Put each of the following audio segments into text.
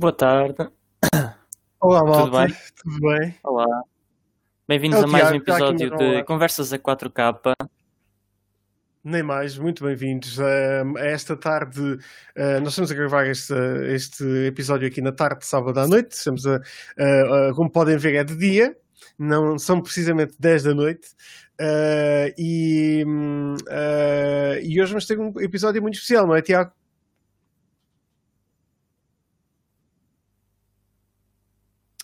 Boa tarde. Olá, Tudo malta. bem? Tudo bem? Olá. Bem-vindos É a mais um Tiago, está aqui episódio de. Conversas a 4K. Nem mais, muito bem-vindos eh, a esta tarde. eh, nós estamos a gravar este, este episódio aqui na tarde de sábado à noite. Estamos a, a- a- como podem ver, é de dia, não são precisamente 10 da noite. Eh, e, hum, eh, e hoje vamos ter um episódio muito especial, não é, Tiago?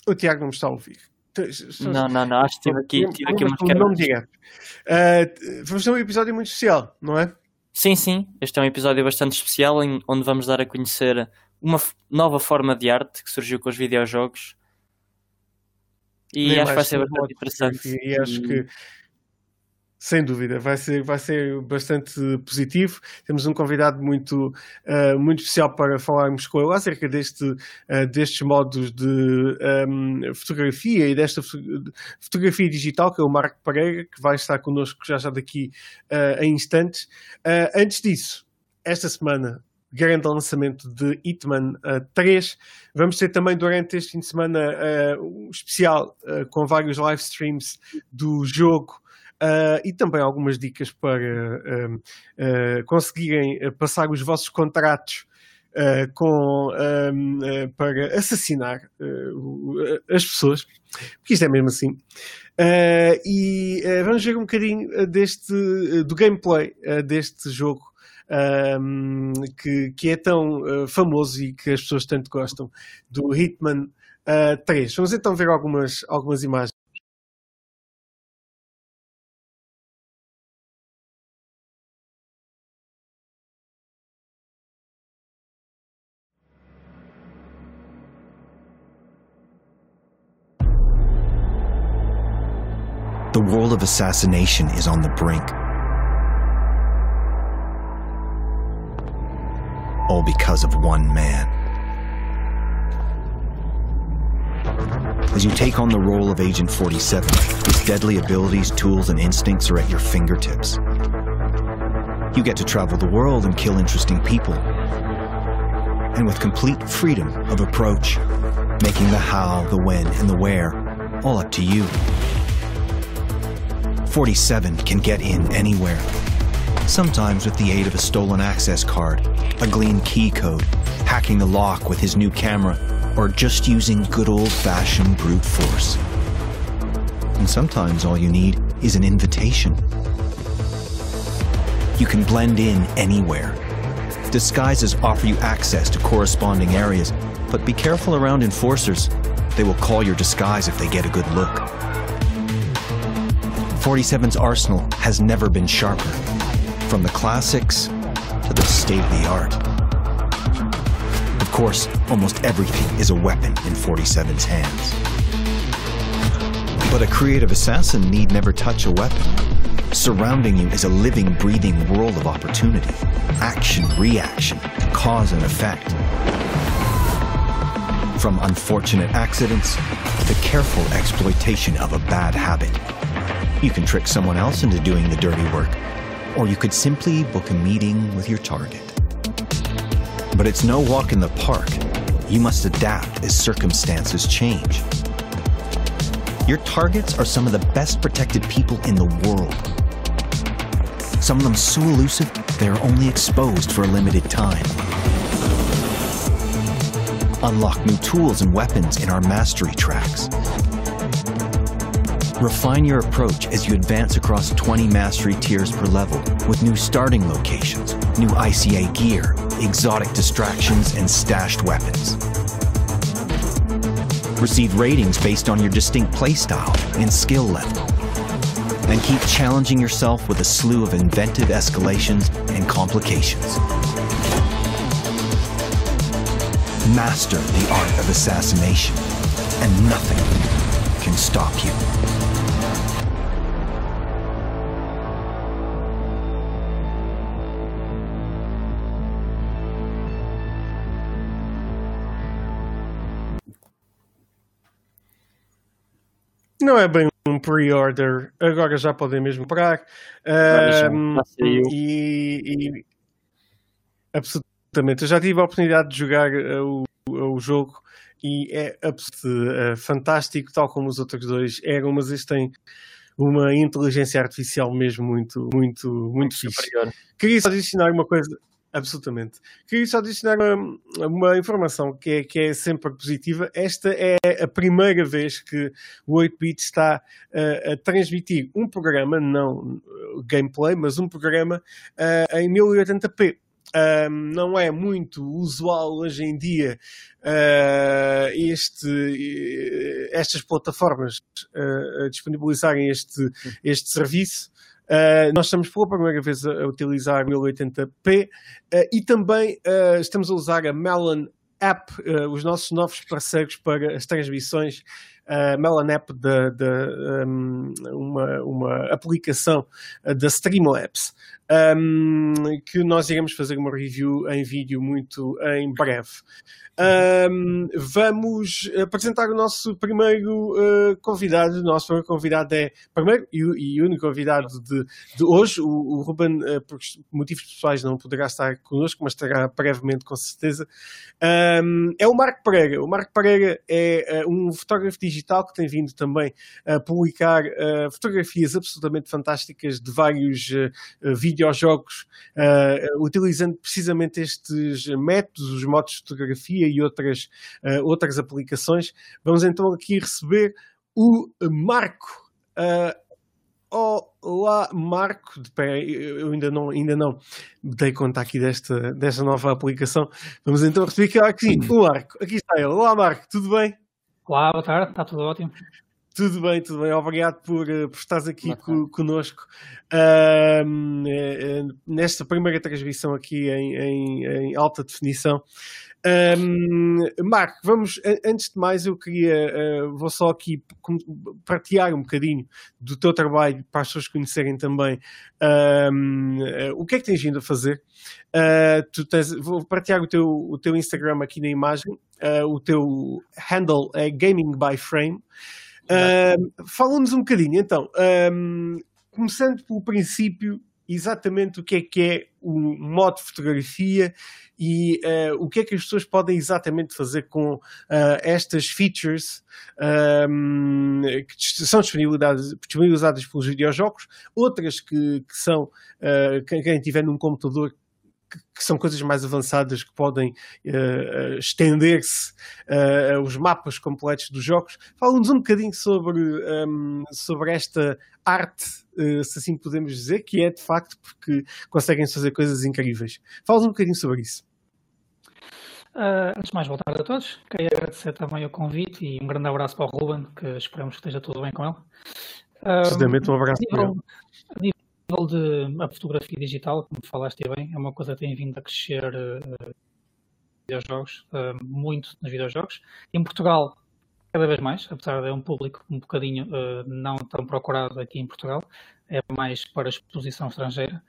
O Tiago não me está a ouvir. Estamos- Não, não, não. Acho que tive aqui, tive aqui umas Problemas com o nome quebras. direto. Eh, vamos ter um episódio muito especial, não é? Sim, sim. Este é um episódio bastante especial em- onde vamos dar a conhecer uma nova forma de arte que surgiu com os videojogos. E Nem acho que vai ser bastante interessante. E acho que, sem dúvida, vai ser, vai ser bastante positivo. Temos um convidado muito, ah, muito especial para falarmos com ele acerca deste, ah, destes modos de ahm, fotografia e desta fo- fotografia digital, que é o Marco Pereira, que vai estar connosco já já daqui em instantes. Antes disso, esta semana, grande lançamento de Hitman ah, 3. Vamos ter também durante este fim de semana ah, um especial ah, com vários live streams do jogo. Ah, e também algumas dicas para ah, conseguirem passar os vossos contratos ah, com, ah, para assassinar o- as pessoas, porque isto é mesmo assim. E vamos ver um bocadinho deste, do gameplay deste jogo um, que, que é tão uh, famoso e que as pessoas tanto gostam, do Hitman uh, 3. Vamos então ver algumas, algumas imagens. Assassination is on the brink. All because of one man. As you take on the role of Agent 47, his deadly abilities, tools, and instincts are at your fingertips. You get to travel the world and kill interesting people. And with complete freedom of approach, making the how, the when, and the where all up to you. 47 can get in anywhere. Sometimes with the aid of a stolen access card, a glean key code, hacking the lock with his new camera, or just using good old fashioned brute force. And sometimes all you need is an invitation. You can blend in anywhere. Disguises offer you access to corresponding areas, but be careful around enforcers. They will call your disguise if they get a good look. 47's arsenal has never been sharper, from the classics to the state of the art. Of course, almost everything is a weapon in 47's hands. But a creative assassin need never touch a weapon. Surrounding you is a living, breathing world of opportunity, action, reaction, cause and effect. From unfortunate accidents to careful exploitation of a bad habit. You can trick someone else into doing the dirty work, or you could simply book a meeting with your target. But it's no walk in the park. You must adapt as circumstances change. Your targets are some of the best protected people in the world. Some of them so elusive, they are only exposed for a limited time. Unlock new tools and weapons in our mastery tracks. Refine your approach as you advance across 20 mastery tiers per level with new starting locations, new ICA gear, exotic distractions, and stashed weapons. Receive ratings based on your distinct playstyle and skill level. And keep challenging yourself with a slew of inventive escalations and complications. Master the art of assassination, and nothing can stop you. Não é bem um pre-order, agora já podem mesmo comprar. Já saiu. e, e- absolutamente. Eu já tive a oportunidade de jogar uh, o o jogo e é uh, fantástico, tal como os outros dois eram, mas este tem uma inteligência artificial mesmo muito, muito, muito, muito fixe. Superior. Queria só adicionar uma coisa. Absolutamente. Queria só adicionar uma, uma, informação que é, que é sempre positiva. Esta é a primeira vez que o 8-bit está uh, a transmitir um programa, não gameplay, mas um programa uh, em 1080p. Um, não é muito usual hoje em dia uh, este, estas plataformas disponibilizarem este, este serviço. Uh, nós estamos pela primeira vez a, utilizar 1080p e também estamos a usar a Melon App, os nossos novos parceiros para as transmissões a de, de um, uma, uma aplicação da Streamlabs, um, que nós iremos fazer uma review em vídeo muito em breve. Um, vamos apresentar o nosso primeiro uh, convidado. O nosso primeiro convidado é, primeiro e, e único convidado de, de hoje. O, o Ruben, uh, por motivos pessoais, não poderá estar connosco, mas estará brevemente, com certeza. Um, é o Marco Pereira. O Marco Pereira é uh, um fotógrafo digital que tem vindo também a publicar fotografias absolutamente fantásticas de vários videojogos, utilizando precisamente estes métodos, os modos de fotografia e outras, uh, outras aplicações. Vamos então aqui receber o Marco. Uh, Olá, Marco. eu ainda não, ainda não dei conta aqui desta, desta nova aplicação. Vamos então receber aqui, aqui o Marco. Aqui está ele. Olá, Marco, tudo bem? Olá, boa tarde, está tudo ótimo. Tudo bem, tudo bem. Obrigado por, eh, por estares aqui co, conosco uh, nesta primeira transmissão aqui em, em, em alta definição. Um, Marco, vamos, antes de mais, eu queria, uh, vou só aqui partilhar um bocadinho do teu trabalho para as pessoas conhecerem também um, uh, o que é que tens vindo a fazer. Uh, tu tens, vou partilhar o teu, o teu Instagram aqui na imagem, o teu handle é Gaming by Frame. Fala-nos um bocadinho, então, um, começando pelo princípio, exatamente o que é que é o modo de fotografia e uh, o que é que as pessoas podem exatamente fazer com uh, estas features um, ehm, que são disponibilizadas, pelos videojogos, outras que, que são, uh, quem tiver num computador que, são coisas mais avançadas que podem uh, estender-se uh, os mapas completos dos jogos. Fala-nos um bocadinho sobre, um, ehm, sobre esta arte, uh, se assim podemos dizer, que é de facto porque conseguem fazer coisas incríveis. Fala-nos um bocadinho sobre isso. Uh, antes de mais, boa tarde a todos. Queria agradecer também o convite e um grande abraço para o Ruben, que esperamos que esteja tudo bem com ele. Precisamente um abraço para ele. A nível de a fotografia digital, como falaste bem, é uma coisa que tem vindo a crescer uh, videojogos, uh, muito nos videojogos. Em Portugal, cada vez mais, apesar de é um público um bocadinho uh, não tão procurado aqui em Portugal, é mais para exposição estrangeira.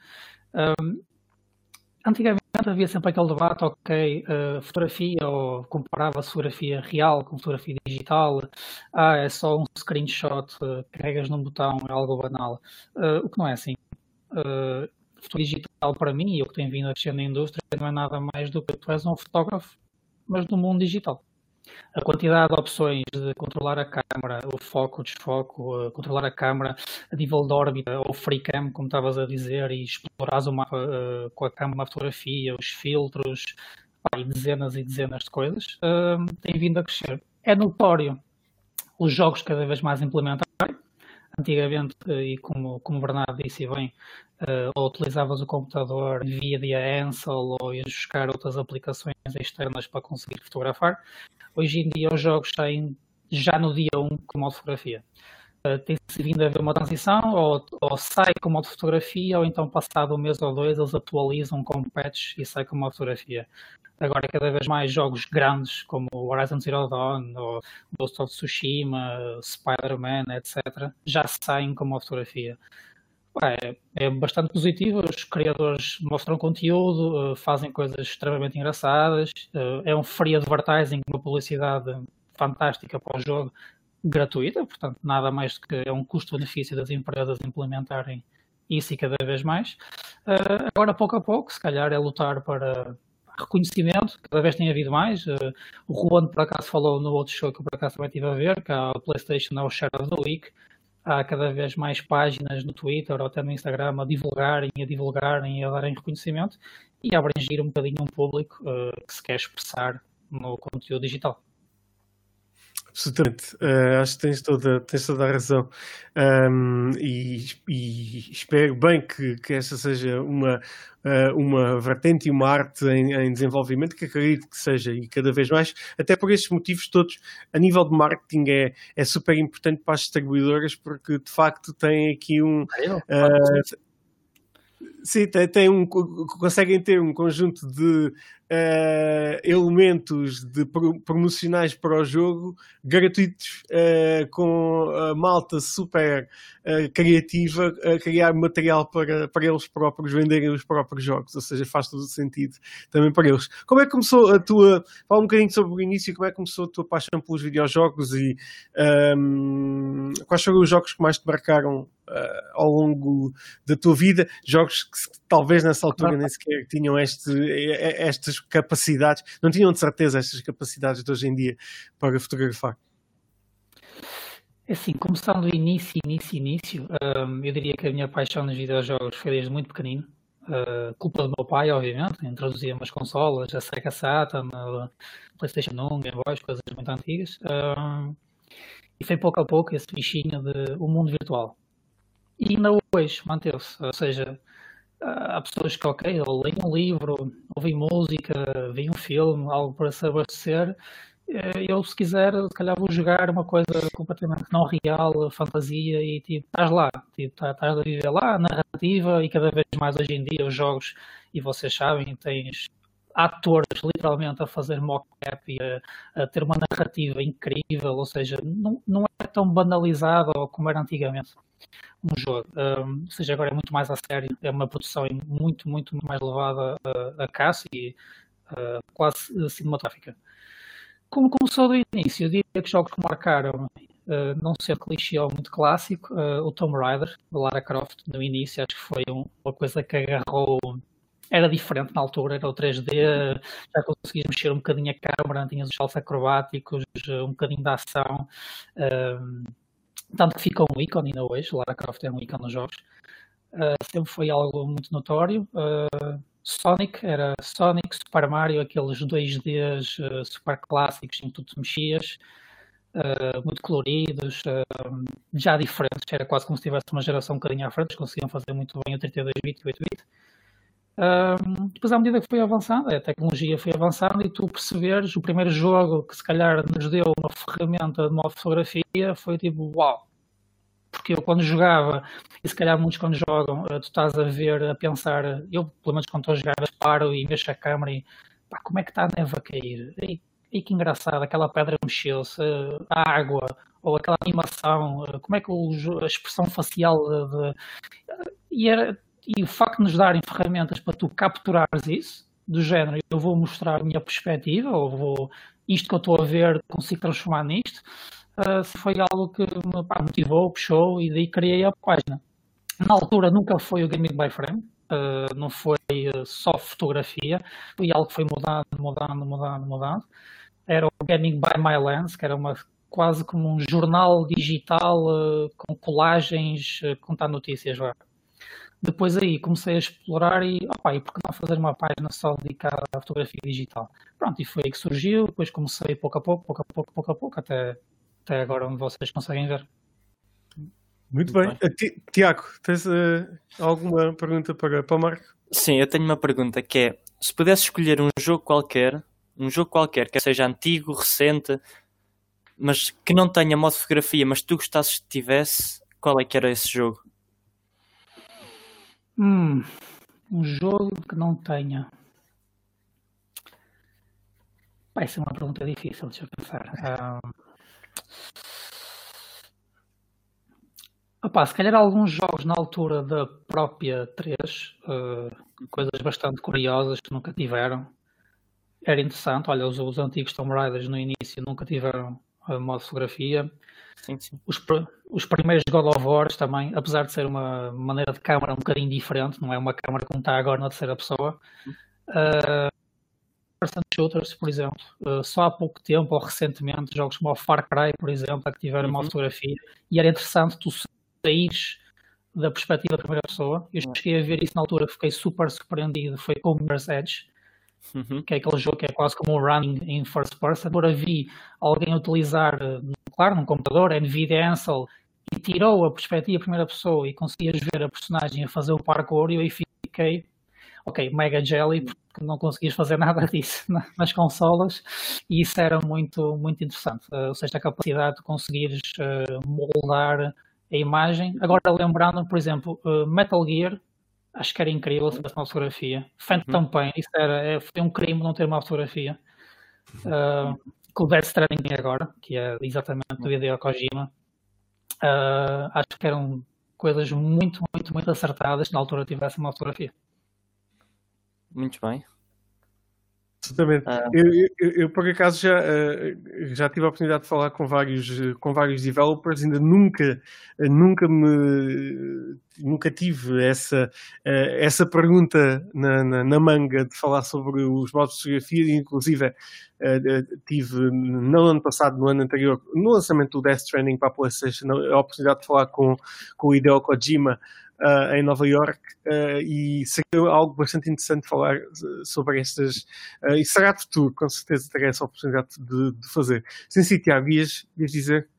antigamente havia sempre aquele debate, ok, uh, fotografia ou comparava fotografia real com fotografia digital, ah, é só um screenshot, uh, carregas num botão, é algo banal. Uh, o que não é assim. Uh, fotografia digital para mim, e o que tem vindo a crescer na indústria, não é nada mais do que tu és um fotógrafo, mas no mundo digital a quantidade de opções de controlar a câmera, o foco, o desfoco, controlar a câmera a nível de órbita ou free cam, como estavas a dizer, e explorar o mapa uh, com a câmera, a fotografia, os filtros, pá, e dezenas e dezenas de coisas, uh, tem vindo a crescer. É notório os jogos cada vez mais implementados. Antigamente, e como, como o Bernardo disse bem, uh, ou utilizavas o computador via Ansel ou ias buscar outras aplicações externas para conseguir fotografar. Hoje em dia os jogos saem já no dia 1 com modo fotografia. Tem-se vindo a haver uma transição, ou, ou, sai com modo fotografia, ou então passado um mês ou dois eles atualizam com patch e sai com modo fotografia. Agora, cada vez mais jogos grandes como Horizon Zero Dawn, ou Ghost of Tsushima, Spider-Man, etc., já saem com modo fotografia. É, é, bastante positivo. Os criadores mostram conteúdo, eh, fazem coisas extremamente engraçadas. Eh, é um free advertising, uma publicidade fantástica para o jogo, gratuita. Portanto, nada mais do que é um custo-benefício das empresas implementarem isso e cada vez mais. Eh, agora, pouco a pouco, se calhar, é lutar para reconhecimento, cada vez tem havido mais. Uh, o Juan, por acaso, falou no outro show que eu por acaso também estive a ver, que a PlayStation é o Share of the Week. Há cada vez mais páginas no Twitter ou até no Instagram a divulgarem, a divulgarem e a darem reconhecimento e a abranger um bocadinho um público uh, que se quer expressar no conteúdo digital. Absolutamente, uh, acho que tens toda, tens toda a razão um, e, e, espero bem que, que esta seja uma, uh, uma vertente e uma arte em, em, desenvolvimento que acredito que seja e cada vez mais, até por estes motivos todos, a nível de marketing é, é super importante para as distribuidoras porque de facto tem aqui um. Uh, Sim, tem, tem um, conseguem ter um conjunto de uh, elementos de promocionais para o jogo gratuitos uh, com a malta super uh, criativa a criar material para, para eles próprios venderem os próprios jogos, ou seja, faz todo o sentido também para eles. Como é que começou a tua, fala um bocadinho sobre o início, como é que começou a tua paixão pelos videojogos e um, ehm, quais foram os jogos que mais te marcaram ao longo da tua vida, jogos que talvez nessa altura nem sequer tinham este, estas capacidades, não tinham de certeza estas capacidades de hoje em dia para fotografar? É assim, começando do início, início, início, um, eu diria que a minha paixão nos videojogos foi desde muito pequenino. Uh, culpa do meu pai, obviamente, introduzia-me as consolas, a Sega Saturn, a PlayStation 1, Game Boy, coisas muito antigas. Um, e foi pouco a pouco esse bichinho de o mundo virtual. E ainda hoje manteve-se, ou seja, há pessoas que, ok, ou leem um livro, ouvem música, veem um filme, algo para se abastecer. Eh, eu, se quiser, se calhar vou jogar uma coisa completamente não real, fantasia, e tipo, estás lá, tipo, tá, estás a viver lá, narrativa, e cada vez mais hoje em dia os jogos, e vocês sabem, tens atores literalmente a fazer mock-up e a, a, ter uma narrativa incrível, ou seja, não, não é tão banalizado como era antigamente um jogo. Um, ou seja, agora é muito mais a sério, é uma produção muito, muito mais levada a, a caça e uh, quase cinematográfica. Como começou do início, eu diria que jogos que marcaram, uh, não ser clichê ou muito clássico, uh, o Tomb Raider, de Lara Croft, no início, acho que foi um, uma coisa que agarrou era diferente na altura, era o 3D, já conseguias mexer um bocadinho a câmera, tinhas os saltos acrobáticos, um bocadinho de ação. Um, tanto que fica um ícone ainda hoje, Lara Croft é um ícone nos jogos. Uh, sempre foi algo muito notório. Uh, Sonic era Sonic, Super Mario, aqueles 2Ds uh, super clássicos em que tu te mexias, muito coloridos, já diferentes, era quase como se tivesse uma geração um bocadinho à frente, conseguiam fazer muito bem o 32-bit e o 8-bit. depois, à medida que foi avançando, a tecnologia foi avançando e tu perceberes, o primeiro jogo que se calhar nos deu uma ferramenta de uma fotografia foi tipo, uau, porque eu quando jogava, e se calhar muitos quando jogam, eh, tu estás a ver, a pensar, eu pelo menos quando estou a jogar, paro e mexo a câmera e pá, como é que está a neve a cair? E, e que engraçado, aquela pedra mexeu-se, a água, ou aquela animação, eh, como é que o, a expressão facial de, e, era, e o facto de nos darem ferramentas para tu capturares isso, do género, eu vou mostrar a minha perspectiva, ou vou, isto que eu estou a ver, consigo transformar nisto, uh, foi algo que me pá, motivou, puxou e daí criei a página. Na altura nunca foi o Gaming by Frame, uh, não foi uh, só fotografia, foi algo que foi mudando, mudando, mudando, mudando. Era o Gaming by My Lens, que era uma quase como um jornal digital com colagens, contar notícias lá. Depois aí comecei a explorar e, opa, e por que não fazer uma página só dedicada à fotografia digital? Pronto, e foi aí que surgiu, depois comecei pouco a pouco, pouco a pouco, pouco a pouco, até até agora onde vocês conseguem ver. Muito, Muito bem. bem. Uh, Tiago, tens uh, alguma pergunta para, para o Marco? Sim, eu tenho uma pergunta que é: se pudesse escolher um jogo qualquer, um jogo qualquer, que seja antigo, recente, mas que não tenha modo de fotografia, mas tu gostasses que tivesse, qual é que era esse jogo? Hum, um jogo que não tenha. Vai ser uma pergunta difícil, deixa eu pensar. Um... Opa, se calhar alguns jogos na altura da própria 3, uh, eh, coisas bastante curiosas que nunca tiveram. Era interessante, olha, os, os antigos Tomb Raiders no início nunca tiveram a modo fotografia. Sim, sim. Os, os primeiros God of War também, apesar de ser uma maneira de câmara um bocadinho diferente, não é uma câmara como está agora na terceira pessoa. Uh, person shooters, por exemplo, uh, só há pouco tempo ou recentemente, jogos como o Far Cry, por exemplo, que tiveram uma uhum. fotografia, e era interessante tu saís da perspectiva da primeira pessoa. Eu cheguei a ver isso na altura, fiquei super surpreendido. Foi com Mirror's Edge, uhum. que é aquele jogo que é quase como um running in first person. Agora vi alguém utilizar, claro, num computador, NVIDIA Ansel, e tirou a perspectiva primeira pessoa e conseguias ver a personagem a fazer o parkour e eu aí fiquei ok, mega jelly, porque não conseguias fazer nada disso nas consolas e isso era muito, muito interessante. Uh, ou seja, a capacidade de conseguires uh, moldar a imagem. Agora, lembrando, por exemplo, Metal Gear, acho que era incrível se tivesse uma fotografia. Phantom uhum. Pain, isso era, é, foi um crime não ter uma fotografia. Uh, com o Death Stranding agora, que é exatamente do Hideo Kojima. Uh, acho que eram coisas muito, muito, muito acertadas na altura tivesse uma fotografia. Muito bem. Exatamente. Ah. Eu, eu, eu, por acaso, já, eh, já tive a oportunidade de falar com vários, com vários developers, ainda nunca, nunca me nunca tive essa, eh, essa pergunta na, na, na manga de falar sobre os modos de fotografia, inclusive eh, tive no ano passado, no ano anterior, no lançamento do Death Stranding para a PlayStation, a oportunidade de falar com, com o Hideo Kojima uh, em Nova York uh, e seria algo bastante interessante falar sobre estas uh, e será de futuro, com certeza terei essa oportunidade de, de fazer. Sim, sim, Tiago, ias, ias dizer?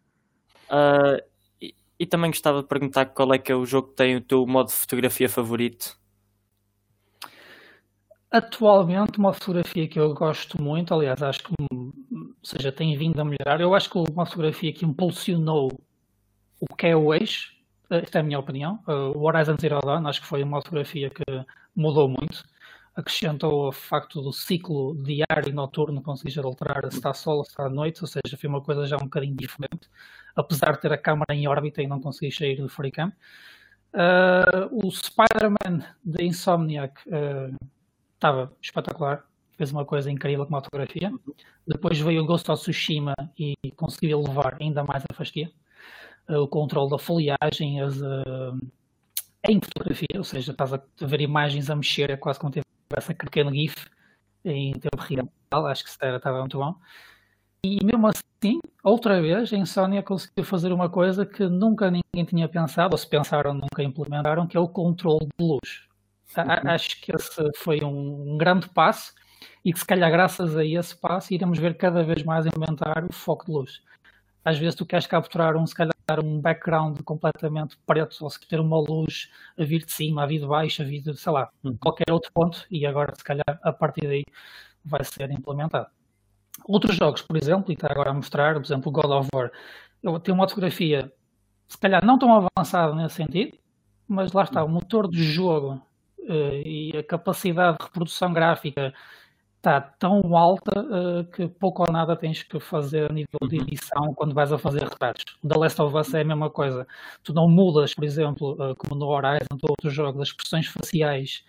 E, e, também gostava de perguntar qual é que é o jogo que tem o teu modo de fotografia favorito? Atualmente, uma fotografia que eu gosto muito, aliás, acho que ou seja, tem vindo a melhorar. Eu acho que uma fotografia que impulsionou o que é hoje esta é a minha opinião. Uh, o Horizon Zero Dawn acho que foi uma fotografia que mudou muito. Acrescentou o facto do ciclo diário e noturno conseguir alterar se está sol ou se está noite, ou seja, foi uma coisa já um bocadinho diferente. Apesar de ter a câmera em órbita e não conseguir sair do FreeCam. Uh, o Spider-Man de Insomniac uh, estava espetacular, fez uma coisa incrível com a fotografia. Depois veio o Ghost of Tsushima e conseguiu levar ainda mais a fastia o controle da folhagem, as, uh, em fotografia, ou seja, estás a ver imagens a mexer, é quase como se tivesse aquele pequeno GIF em tempo real, acho que estava muito bom. E mesmo assim, outra vez, a Insomnia conseguiu fazer uma coisa que nunca ninguém tinha pensado, ou se pensaram, nunca implementaram, que é o controle de luz. Uhum. Acho que esse foi um, um grande passo e que se calhar graças a esse passo iremos ver cada vez mais implementar o foco de luz às vezes tu queres capturar um, se calhar, um background completamente preto, ou se ter uma luz a vir de cima, a vir de baixo, a vir de, sei lá, uhum. qualquer outro ponto, e agora, se calhar, a partir daí vai ser implementado. Outros jogos, por exemplo, e está agora a mostrar, por exemplo, God of War, eu tenho uma fotografia, se calhar não tão avançada nesse sentido, mas lá está, o motor de jogo uh, e a capacidade de reprodução gráfica está tão alta uh, que pouco ou nada tens que fazer a nível de uhum. edição quando vais a fazer retratos. The Last of Us é a mesma coisa. Tu não mudas, por exemplo, uh, como no Horizon ou outros jogos, as expressões faciais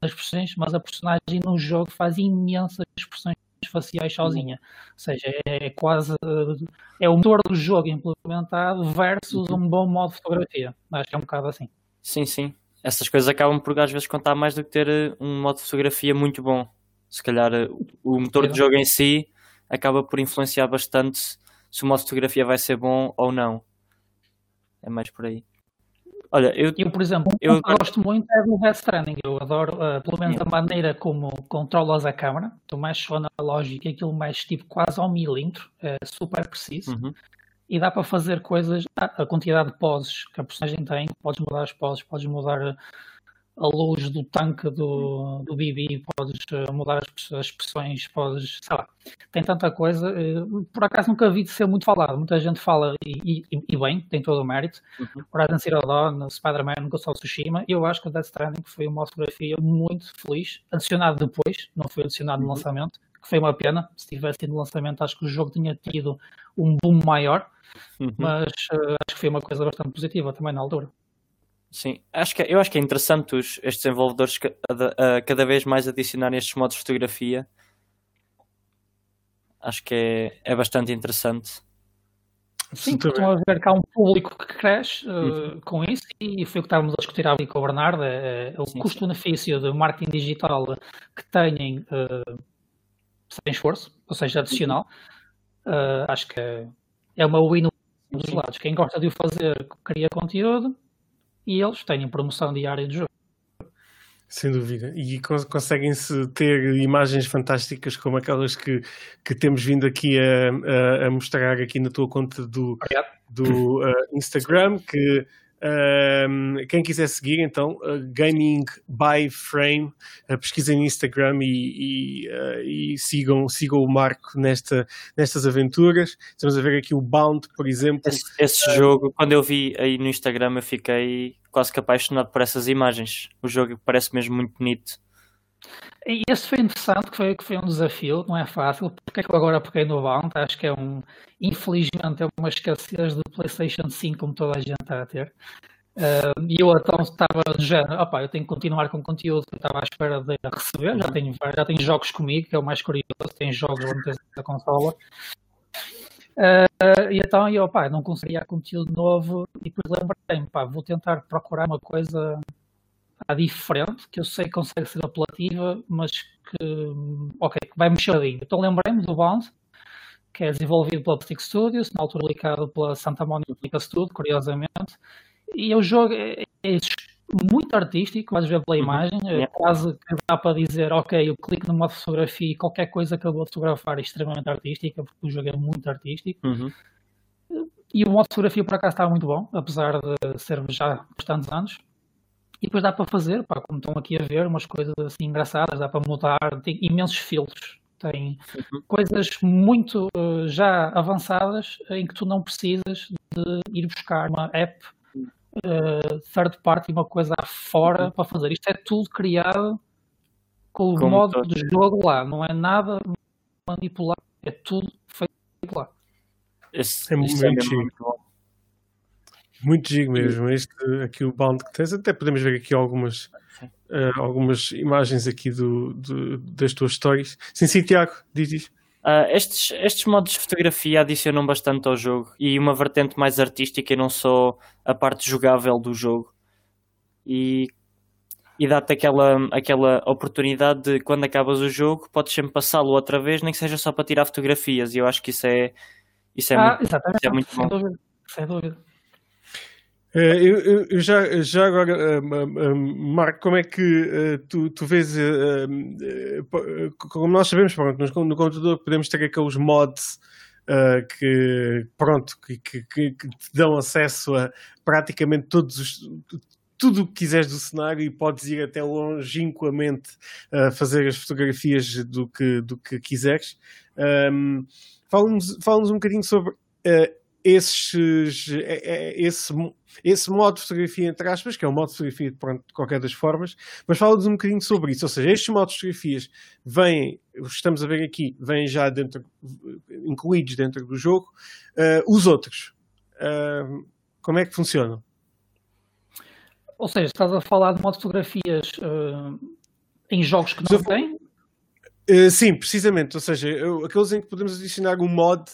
das expressões, mas a personagem no jogo faz imensas expressões faciais sozinha. Ou seja, é, é quase uh, é o motor do jogo implementado versus uhum. um bom modo de fotografia. Acho que é um bocado assim. Sim, sim. Essas coisas acabam por às vezes contar mais do que ter um modo de fotografia muito bom se calhar eh, o motor de jogo em si acaba por influenciar bastante se o modo de fotografia vai ser bom ou não. É mais por aí. Olha, eu, eu por exemplo, eu, eu gosto muito é do Death Stranding. Eu adoro, uh, pelo menos, a maneira como controlas a câmera. Tu mexes só na lógica, aquilo mexe tipo quase ao milímetro, é super preciso. Uhum. E dá para fazer coisas, a quantidade de poses que a personagem tem, podes mudar as poses, podes mudar a luz do tanque do, do BB, podes eh, mudar as, as expressões, podes, sei lá, tem tanta coisa. Eh, por acaso nunca vi de ser muito falado. Muita gente fala, e, e, e bem, tem todo o mérito. Uhum. Horizon Zero Dawn, Spider-Man, Ghost of Tsushima. Eu acho que o Death Stranding foi uma fotografia muito feliz, adicionado depois, não foi adicionado no uhum. lançamento, que foi uma pena. Se tivesse tido no lançamento, acho que o jogo tinha tido um boom maior, uhum. mas uh, acho que foi uma coisa bastante positiva também na altura. Sim, acho que, eu acho que é interessante os, estes desenvolvedores cada vez mais adicionarem estes modos de fotografia. Acho que é, é bastante interessante. Sim, estão a ver que há um público que cresce uh, com isso e foi o que estávamos a discutir ali com o Bernardo, é, é o custo-benefício de marketing digital que têm uh, sem esforço, ou seja, adicional. Uh, acho que é, é uma win dos lados. Quem gosta de o fazer cria conteúdo e eles têm promoção diária de jogo. Sem dúvida. E conseguem-se ter imagens fantásticas como aquelas que, que temos vindo aqui a, a, a mostrar aqui na tua conta do, do uh, Instagram, que um, quem quiser seguir, então, uh, Gaming by Frame, uh, pesquisem no Instagram e, e, uh, e, sigam, sigam o Marco nesta, nestas aventuras. Estamos a ver aqui o Bound, por exemplo. Esse, esse jogo, quando eu vi aí no Instagram, eu fiquei quase que apaixonado por essas imagens. O jogo parece mesmo muito bonito. E esse foi interessante, que foi, que foi um desafio, não é fácil. Porque é que eu agora peguei no Bound? Acho que é um, infelizmente, é uma escassez do PlayStation 5, como toda a gente está a ter. Uh, e eu então estava de género, opa, eu tenho que continuar com conteúdo que eu estava à espera de receber, já tenho, já tenho jogos comigo, que é o mais curioso, tem jogos da consola. Uh, e então eu, opa, não conseguia conteúdo novo e depois lembrei-me, vou tentar procurar uma coisa diferente, que eu sei que consegue ser apelativa, mas que, ok, que vai mexer ali. Então lembrei-me do Bond, que é desenvolvido pela Optic Studios, na altura publicado pela Santa Monica Studio, curiosamente, e o jogo é, é muito artístico, vais ver pela uhum. imagem, é quase que dá para dizer, ok, eu clico numa fotografia e qualquer coisa que eu vou fotografar é extremamente artística, porque o jogo é muito artístico. Uhum. E o modo de fotografia por acaso estava muito bom, apesar de ser já bastantes anos. E depois dá para fazer, pá, como estão aqui a ver, umas coisas assim engraçadas, dá para mudar, tem imensos filtros, tem uhum. coisas muito uh, já avançadas em que tu não precisas de ir buscar uma app uh, third party, uma coisa fora uhum. para fazer. Isto é tudo criado com o como modo de jogo lá, não é nada manipulado, é tudo feito lá. Esse, é muito, muito bom. Muito giro mesmo. Este, aqui o bound que tens, até podemos ver aqui algumas, uh, algumas imagens aqui do, do, das tuas histórias. Sim, sim, Tiago, diz isso. Uh, estes, estes modos de fotografia adicionam bastante ao jogo e uma vertente mais artística e não só a parte jogável do jogo. E, e dá-te aquela, aquela oportunidade de quando acabas o jogo, podes sempre passá-lo outra vez, nem que seja só para tirar fotografias. E eu acho que isso é, isso é, ah, muito, isso é muito bom. Sem dúvida. Sem dúvida. Eh, eu, eu, já, já agora, uh, uh, Marco, como é que uh, tu, tu vês, como nós sabemos, pronto, no computador podemos ter aqueles mods que, pronto, que, que, que, te dão acesso a praticamente todos os, tudo o que quiseres do cenário e podes ir até longínquamente uh, fazer as fotografias do que, do que quiseres. Um, Fala-nos fala um bocadinho sobre esses, é, é, esse, esse modo de fotografia, entre aspas, que é o modo de fotografia pronto, de qualquer das formas, mas fala-nos um bocadinho sobre isso. Ou seja, estes modos de fotografias vêm, estamos a ver aqui, vêm já dentro, incluídos dentro do jogo. Uh, os outros, uh, como é que funcionam? Ou seja, estás a falar de modo de fotografias uh, em jogos que não têm? sim, precisamente. Ou seja, aqueles em que podemos adicionar um mod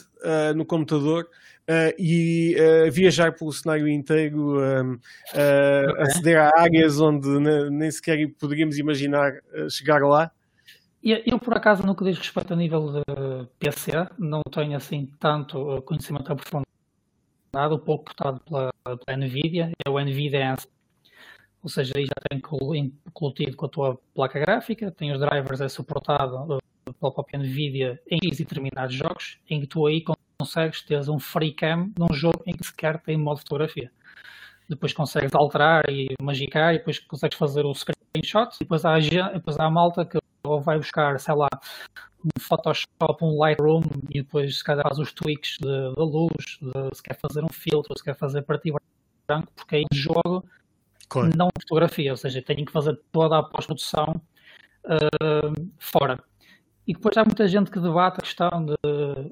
no computador Uh, e uh, viajar pelo cenário inteiro, uh, okay. aceder a áreas onde nem sequer poderíamos imaginar chegar lá? Eu, por acaso, no que diz respeito a nível de PC, não tenho assim tanto conhecimento aprofundado, o pouco portado pela, pela NVIDIA, é o NVIDIA ou seja, aí já tem incluído com a tua placa gráfica, tem os drivers, é suportado pela própria NVIDIA em determinados jogos, em que tu aí consegues ter um free cam num jogo em que sequer tem modo de fotografia. Depois consegues alterar e magicar e depois consegues fazer o screenshot e depois há, depois há a malta que ou vai buscar, sei lá, um Photoshop, um Lightroom e depois se calhar faz os tweaks da luz, de, se quer fazer um filtro, se quer fazer partido branco, porque aí o jogo claro. não fotografia, ou seja, tem que fazer toda a pós-produção uh, fora. E depois há muita gente que debate a questão de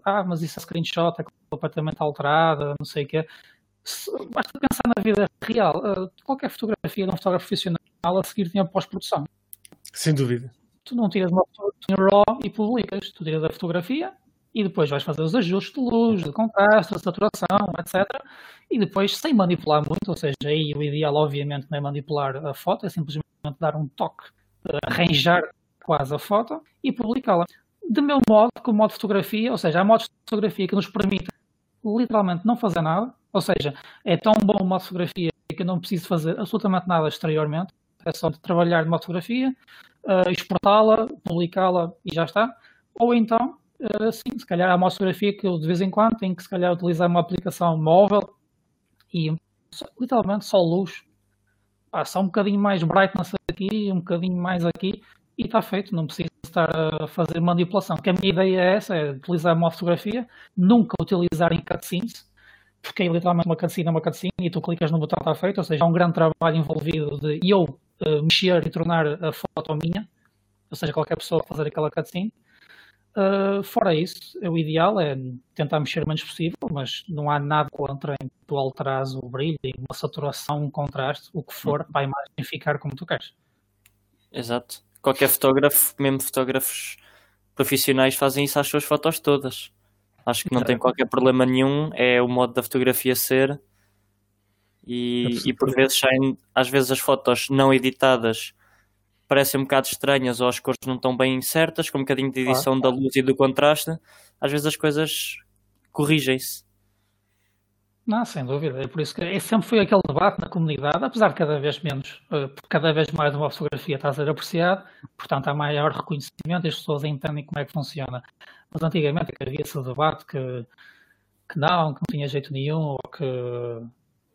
ah, mas isso é screenshot, é completamente alterada, não sei o quê. Basta pensar na vida real. Uh, qualquer fotografia de um fotógrafo profissional a seguir tem a pós-produção. Sem dúvida. Tu não tiras uma fotografia RAW e publicas. Tu tiras a fotografia e depois vais fazer os ajustes de luz, de contraste, de saturação, etc. E depois, sem manipular muito, ou seja, aí o ideal, obviamente, não é manipular a foto, é simplesmente dar um toque, arranjar quase a foto e publicá-la. de meu modo, com o modo fotografia, ou seja, há modos de fotografia que nos permitem literalmente não fazer nada, ou seja, é tão bom o modo fotografia que eu não preciso fazer absolutamente nada exteriormente, é só de trabalhar de modo fotografia, uh, exportá-la, publicá-la e já está. Ou então, uh, sim, se calhar há uma fotografia que eu de vez em quando tenho que se calhar utilizar uma aplicação móvel e literalmente só luz. Ah, só um bocadinho mais brightness aqui, um bocadinho mais aqui e está feito, não preciso estar a fazer manipulação. Que a minha ideia é essa, é utilizar uma fotografia, nunca utilizar em cutscenes, porque é literalmente uma cutscene é uma cutscene e tu clicas no botão está feito, ou seja, há um grande trabalho envolvido de eu uh, mexer e tornar a foto minha, ou seja, qualquer pessoa fazer aquela cutscene. Uh, fora isso, o ideal é tentar mexer o menos possível, mas não há nada contra em tu alterares o brilho, uma saturação, um contraste, o que for, para a imagem ficar como tu queres. Exato. Qualquer fotógrafo, mesmo fotógrafos profissionais, fazem isso às suas fotos todas. Acho que não tem qualquer problema nenhum, é o modo da fotografia ser. E, e por vezes saem, às vezes as fotos não editadas parecem um bocado estranhas ou as cores não estão bem certas, com um bocadinho de edição da luz e do contraste, às vezes as coisas corrigem-se. Não, sem dúvida. É por isso que sempre foi aquele debate na comunidade, apesar de cada vez menos, eh, cada vez mais uma fotografia está a ser apreciada, portanto há maior reconhecimento e as pessoas entendem como é que funciona. Mas antigamente havia esse debate que, que não, que não tinha jeito nenhum, ou que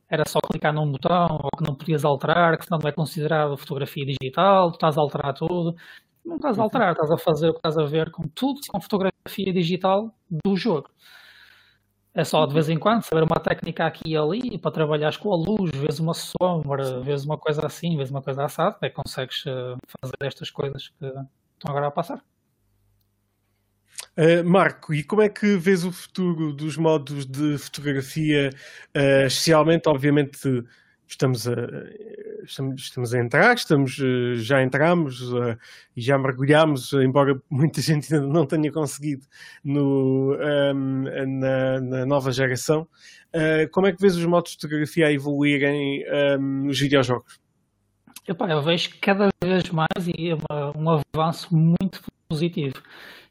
era só clicar num botão, ou que não podias alterar, que senão não é considerado fotografia digital, tu estás a alterar tudo. Não estás a alterar, estás a fazer o que estás a ver com tudo, com fotografia digital do jogo. É só de vez em quando saber uma técnica aqui e ali para trabalhares com a luz, vês uma sombra, vês uma coisa assim, vês uma coisa assada, é consegues eh, fazer estas coisas que estão agora a passar. Uh, Marco, e como é que vês o futuro dos modos de fotografia, uh, especialmente, obviamente, estamos a, estamos, estamos a entrar, estamos, uh, já entramos e já mergulhamos, embora muita gente ainda não tenha conseguido no, um, ehm, na, na, nova geração. como é que vês os modos de fotografia a evoluírem um, ehm, nos videojogos? Epá, eu vejo cada vez mais e é uma, um avanço muito positivo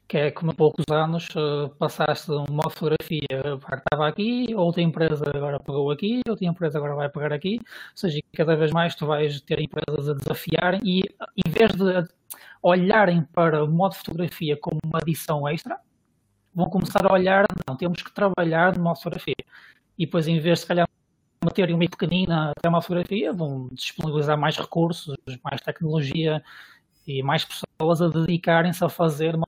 que é como há poucos anos uh, passaste uma fotografia que estava aqui, outra empresa agora pegou aqui, outra empresa agora vai pegar aqui, ou seja, cada vez mais tu vais ter empresas a desafiarem e em vez de olharem para o modo de fotografia como uma adição extra, vão começar a olhar, não, temos que trabalhar no modo de fotografia. E depois em vez de se calhar meterem uma pequenina até uma fotografia, vão disponibilizar mais recursos, mais tecnologia e mais pessoas a dedicarem-se a fazer uma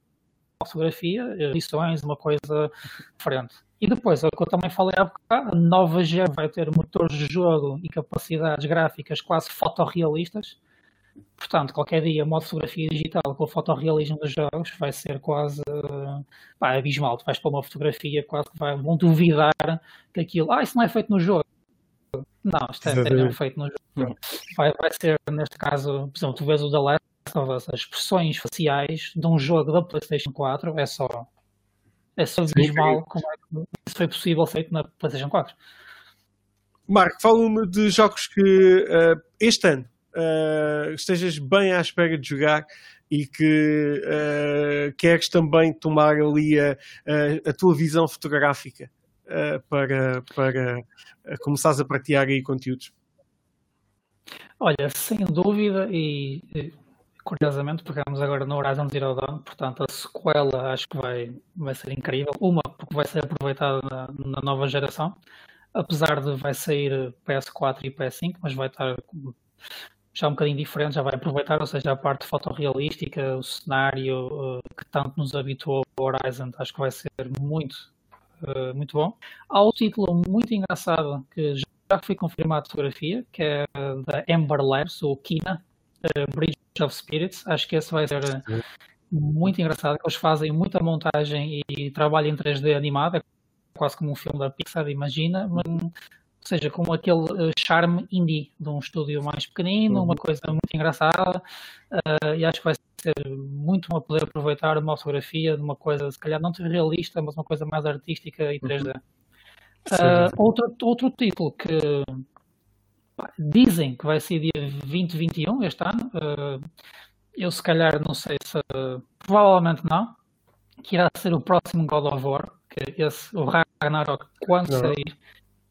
fotografia, edições, uma coisa diferente. E depois, o que eu também falei há bocado, a nova geração vai ter motores de jogo e capacidades gráficas quase fotorrealistas. Portanto, qualquer dia, modo fotografia digital com o fotorrealismo dos jogos vai ser quase pá, abismal. Tu vais para uma fotografia, quase que vai, vão duvidar que aquilo, ah, isso não é feito no jogo. Não, isto é, é feito no jogo. Vai, vai ser, neste caso, por exemplo, tu vês o The Last as expressões faciais de um jogo da PlayStation 4 é só é só visual como é que isso foi possível feito na PlayStation 4. Marco, fala-me de jogos que uh, este ano uh, estejas bem à espera de jogar e que uh, queres também tomar ali a, a, a tua visão fotográfica para, para começares a pratear aí conteúdos. Olha, sem dúvida, e Curiosamente, pegamos agora no Horizon Zero Dawn, portanto, a sequela acho que vai, vai ser incrível. Uma, porque vai ser aproveitada na, na nova geração, apesar de vai sair PS4 e PS5, mas vai estar já um bocadinho diferente, já vai aproveitar, ou seja, a parte fotorrealística, o cenário uh, que tanto nos habituou ao Horizon, acho que vai ser muito, uh, muito bom. Há um título muito engraçado que já foi confirmado de fotografia, que é da Ember Labs, ou Kina, uh, Bridge of Spirits. Acho que esse vai ser eh, muito engraçado. Eles fazem muita montagem e trabalho em 3D animado, é quase como um filme da Pixar, imagina, mas, ou seja, com aquele uh, charme indie de um estúdio mais pequenino, uhum. uma coisa muito engraçada, uh, e acho que vai ser muito bom poder aproveitar uma fotografia de uma coisa, se calhar não tão realista, mas uma coisa mais artística e 3D. Uhum. Uh, outro, outro título que Dizem que vai ser dia 2021 este ano. Uh, eu se calhar não sei se. provavelmente não. que irá ser o próximo God of War, que esse, o Ragnarok, quando Não. sair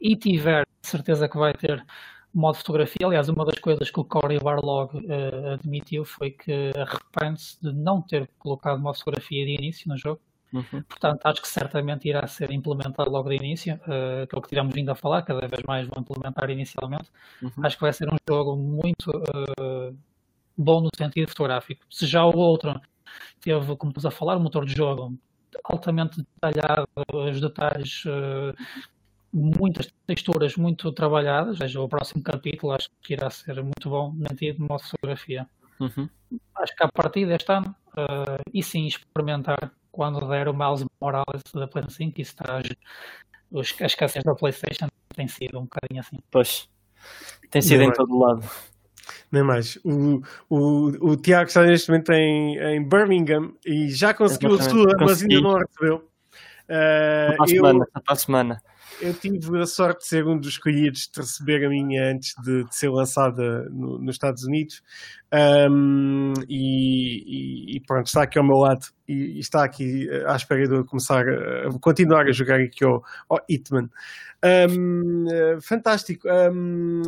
e tiver certeza que vai ter modo fotografia. Aliás, uma das coisas que o Cory Barlog uh, admitiu foi que arrepende-se de não ter colocado modo fotografia de início no jogo. Uhum. Portanto, acho que certamente irá ser implementado logo de início, uh, que é o que tivemos vindo a falar, cada vez mais vão implementar inicialmente. Uhum. Acho que vai ser um jogo muito uh, bom no sentido fotográfico. Se já o outro teve, como pus a falar, um motor de jogo altamente detalhado, os detalhes uh, muitas texturas muito trabalhadas. Veja, o próximo capítulo acho que irá ser muito bom na de modo fotografia. Uhum. Acho que a partir deste ano, uh, e sim experimentar quando der o Miles Morales da PlayStation 5, isso traz os, as escassez da PlayStation tem sido um bocadinho assim. Pois, tem sido em todo lado. Nem mais. O, o, o Tiago está neste momento em, em Birmingham e já conseguiu a sua, mas ainda não a recebeu. Uh, para a semana, eu... para a semana eu tive a sorte de ser um dos escolhidos de receber a minha antes de, de ser lançada no, nos Estados Unidos. Um, e, e, pronto, está aqui ao meu lado e, e, está aqui à espera de eu começar a, a continuar a jogar aqui ao, ao Hitman. Um, fantástico. Um,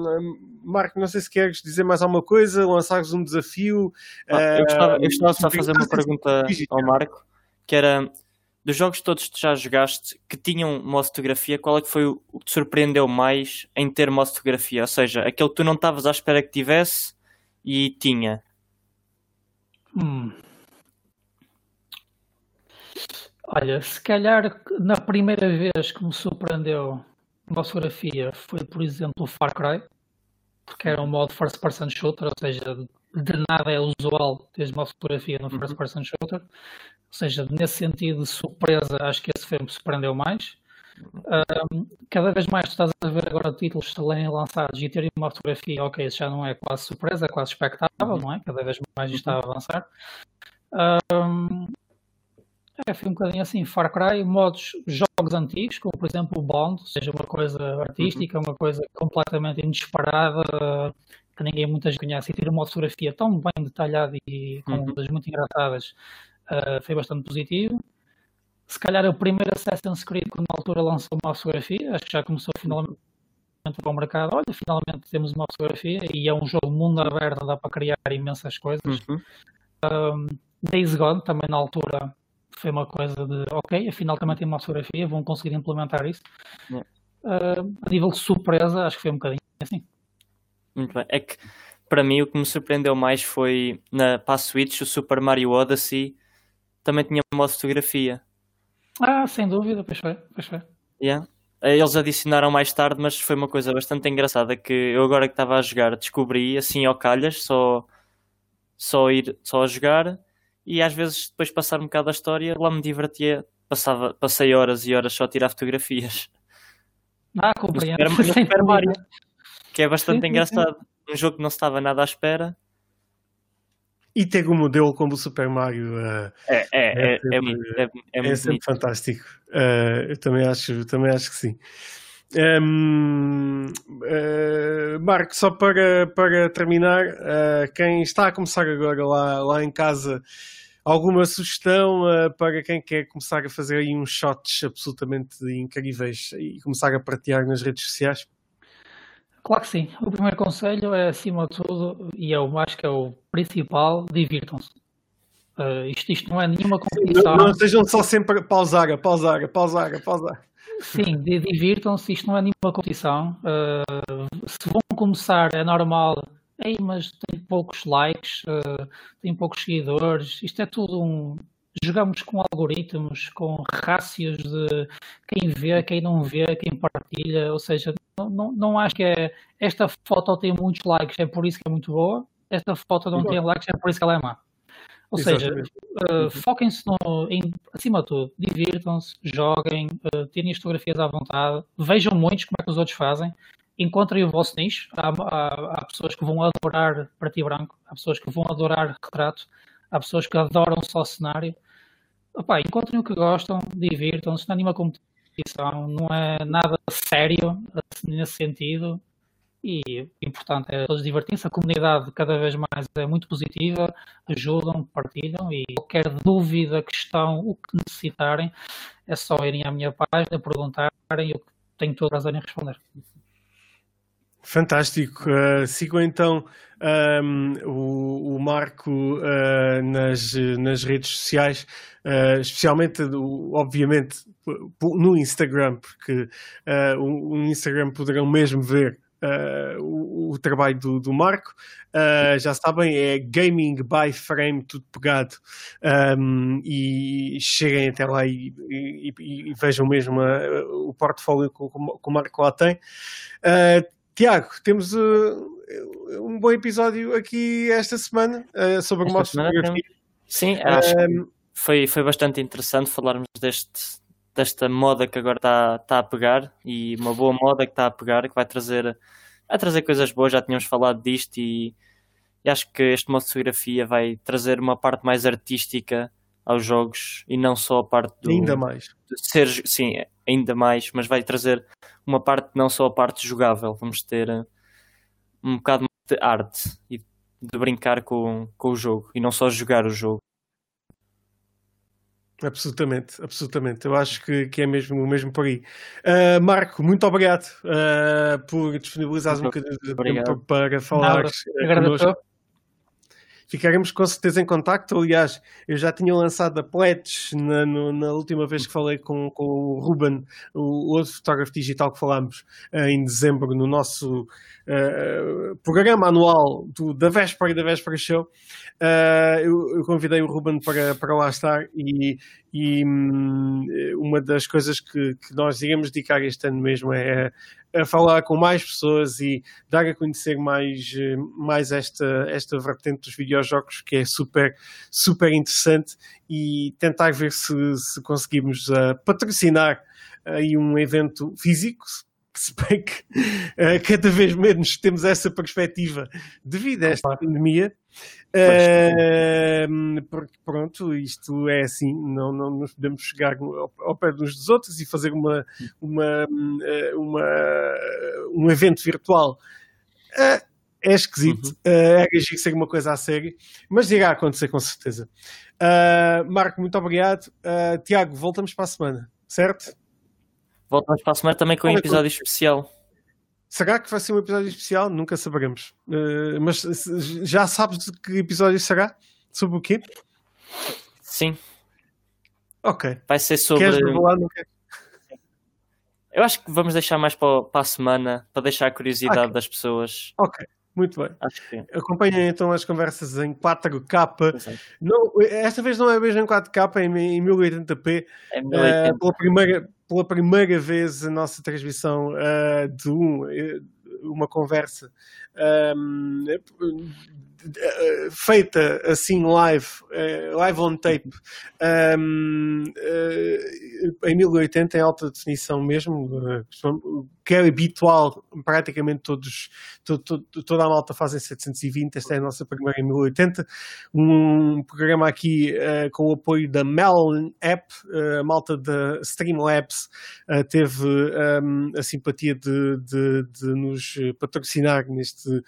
Marco, não sei se queres dizer mais alguma coisa, lançares um desafio. Ah, eu gostava, eu gostava só de fazer uma pergunta ao Marco, que era dos jogos todos que já jogaste que tinham modo fotografia, qual é que foi o que te surpreendeu mais em ter modo fotografia? Ou seja, aquele que tu não estavas à espera que tivesse e tinha. Hum. Olha, se calhar na primeira vez que me surpreendeu uma fotografia foi, por exemplo, o Far Cry, porque era um modo first person shooter, ou seja, de nada é usual ter uma fotografia no first uhum. person shooter. Ou seja, nesse sentido de surpresa, acho que esse filme surpreendeu mais. Um, cada vez mais tu estás a ver agora títulos serem lançados e terem uma fotografia, ok, isso já não é quase surpresa, é quase expectável, não é? Cada vez mais isto está a avançar. Um, é, foi um bocadinho assim, Far Cry, modos, jogos antigos, como por exemplo o Bond, seja uma coisa artística, uma coisa completamente inesperada, que ninguém muitas conhece, e ter uma fotografia tão bem detalhada e com uhum. muito engraçadas, uh, foi bastante positivo. Se calhar o primeiro Assassin's Creed, que na altura lançou uma fotografia, acho que já começou finalmente para o mercado. Olha, finalmente temos uma fotografia e é um jogo mundo aberto, dá para criar imensas coisas. Uhum. Um, Days Gone, também na altura, foi uma coisa de ok, afinal também tem uma fotografia, vão conseguir implementar isso. Uh, a nível de surpresa, acho que foi um bocadinho assim. Muito bem. É que para mim o que me surpreendeu mais foi na para a Switch o Super Mario Odyssey também tinha uma fotografia. Ah, sem dúvida, pois foi, pois foi. Yeah. Eles adicionaram mais tarde, mas foi uma coisa bastante engraçada que eu agora que estava a jogar descobri assim ao calhas, só, só ir só a jogar e às vezes depois passar um bocado a história, lá me divertia, passava, passei horas e horas só a tirar fotografias. Ah, compreendo. No Super, no Super Mario, que é bastante engraçado. Um jogo que não estava nada à espera e ter um modelo como o Super Mario uh, é, é, é, é, muito, é, é, é sempre fantástico. Uh, eu também acho, também acho que sim. Um, uh, Marco, só para, para terminar, uh, quem está a começar agora lá, lá em casa, alguma sugestão uh, para quem quer começar a fazer aí uns shots absolutamente incríveis e começar a partilhar nas redes sociais? Claro que sim. O primeiro conselho é, acima de tudo, e eu é acho que é o principal, divirtam-se. Uh, isto, isto não é nenhuma competição. Não, não sejam só sempre a pausar, a pausar, a pausar, a pausar. Sim, divirtam-se, isto não é nenhuma competição. Uh, se vão começar, é normal. Ei, mas tem poucos likes, uh, tem poucos seguidores. Isto é tudo um, jogamos com algoritmos, com rácios de quem vê, quem não vê, quem partilha, ou seja, não, não, não acho que é esta foto tem muitos likes, é por isso que é muito boa, esta foto não tem likes, é por isso que ela é má. Ou Exatamente. seja, uh, foquem-se em, acima de tudo, divirtam-se, joguem, uh, tirem as fotografias à vontade, vejam muitos como é que os outros fazem, encontrem o vosso nicho. Há, há, há pessoas que vão adorar preto e branco, há pessoas que vão adorar retrato, há pessoas que adoram só cenário. Opa, encontrem o que gostam, divirtam-se, não é nenhuma competição, não é nada sério assim, nesse sentido. e importante é todos divertirem-se. A comunidade cada vez mais é muito positiva, ajudam, partilham e qualquer dúvida, questão, o que necessitarem, é só irem à minha página, perguntarem eu tenho todo o prazer em responder. Fantástico. Uh, sigam então um, o, o, Marco uh, nas, nas redes sociais, uh, especialmente, obviamente, no Instagram, porque o, o Instagram poderão mesmo ver Uh, o, o, trabalho do, do Marco. Uh, já sabem, é Gaming by Frame, tudo pegado. Um, e cheguem até lá e, e, e vejam mesmo uh, o portfólio que, que, o Marco lá tem. Tiago, temos um bom episódio aqui esta semana sobre esta o modo fotografia. Sim, acho que foi, foi bastante interessante falarmos deste, desta moda que agora está tá a pegar e uma boa moda que está a pegar, que vai trazer, vai trazer coisas boas, já tínhamos falado disto e, e acho que este modo de fotografia vai trazer uma parte mais artística aos jogos e não só a parte do ainda mais ser sim ainda mais mas vai trazer uma parte não só a parte jogável vamos ter eh, um bocado de arte e de brincar com, com o jogo e não só jogar o jogo Absolutamente, absolutamente. Eu acho que, que é mesmo, mesmo por aí. Uh, Marco, muito obrigado uh, por disponibilizares um bocadinho de tempo para falar connosco. Ficaremos com certeza em contacto. Aliás, eu já tinha lançado a Pledge na, no, na última vez que falei com, com o Ruben, o outro fotógrafo digital que falámos uh, em dezembro no nosso uh, programa anual do, da véspera e da véspera show. Uh, eu, eu, convidei o Ruben para, para lá estar e, e um, uma das coisas que, que, nós iremos dedicar este ano mesmo é a falar com mais pessoas e dar a conhecer mais, mais esta, esta vertente dos videojogos que é super, super interessante e tentar ver se, se conseguimos uh, patrocinar aí um evento físico, se bem que uh, cada vez menos temos essa perspectiva devido a esta pandemia. Uh, porque pronto, isto é assim, não, não nos podemos chegar ao, ao pé uns dos outros e fazer uma, uma, eh, uma um evento virtual. Uh, é esquisito, uhum. uh, é agir ser uma coisa a sério, mas irá acontecer com certeza. Uh, Marco, muito obrigado. Tiago, voltamos para a semana, certo? Voltamos para a semana também com um episódio especial. Será que vai ser um episódio especial? Nunca saberemos. Uh, mas já sabes de que episódio será? Sobre o quê? Sim. Ok. Vai ser sobre. Queres revelar? Não Eu acho que vamos deixar mais para, para a semana, para deixar a curiosidade okay. das pessoas. Ok. Muito bem. Acompanhem então as conversas em 4K. Não, esta vez não é mesmo em 4K, é em, em 1080p. É 1080. Uh, pela, primeira, pela primeira vez a nossa transmissão uh, de um, eh, uma conversa um, feita assim live, uh, live on tape, um, uh, em 1080 em alta definição mesmo, uh, que é habitual, praticamente todos, todo, todo, toda a malta fazem 720, esta é a nossa primeira em 1080, um programa aqui com o apoio da Melon App, a malta da Streamlabs teve um, a simpatia de, de, de, nos patrocinar neste,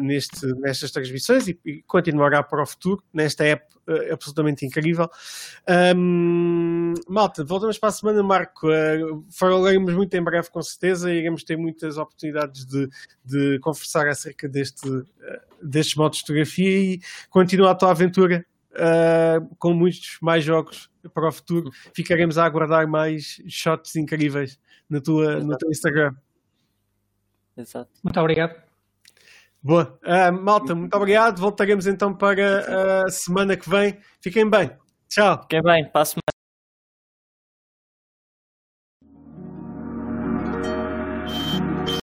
neste, nestas transmissões e, e continuará para o futuro nesta app uh, absolutamente incrível. Um, malta, voltamos para a semana, Marco. Uh, falaremos muito em breve, com certeza, e iremos ter muitas oportunidades de, de conversar acerca deste, uh, destes modos de fotografia e continua a tua aventura. Uh, com muitos mais jogos para o futuro, ficaremos a aguardar mais shots incríveis na tua, no teu Instagram. Exato. Muito obrigado. Boa. Uh, malta, muito obrigado. Voltaremos então para a semana que vem. Fiquem bem. Tchau. Fiquem bem. Para a semana.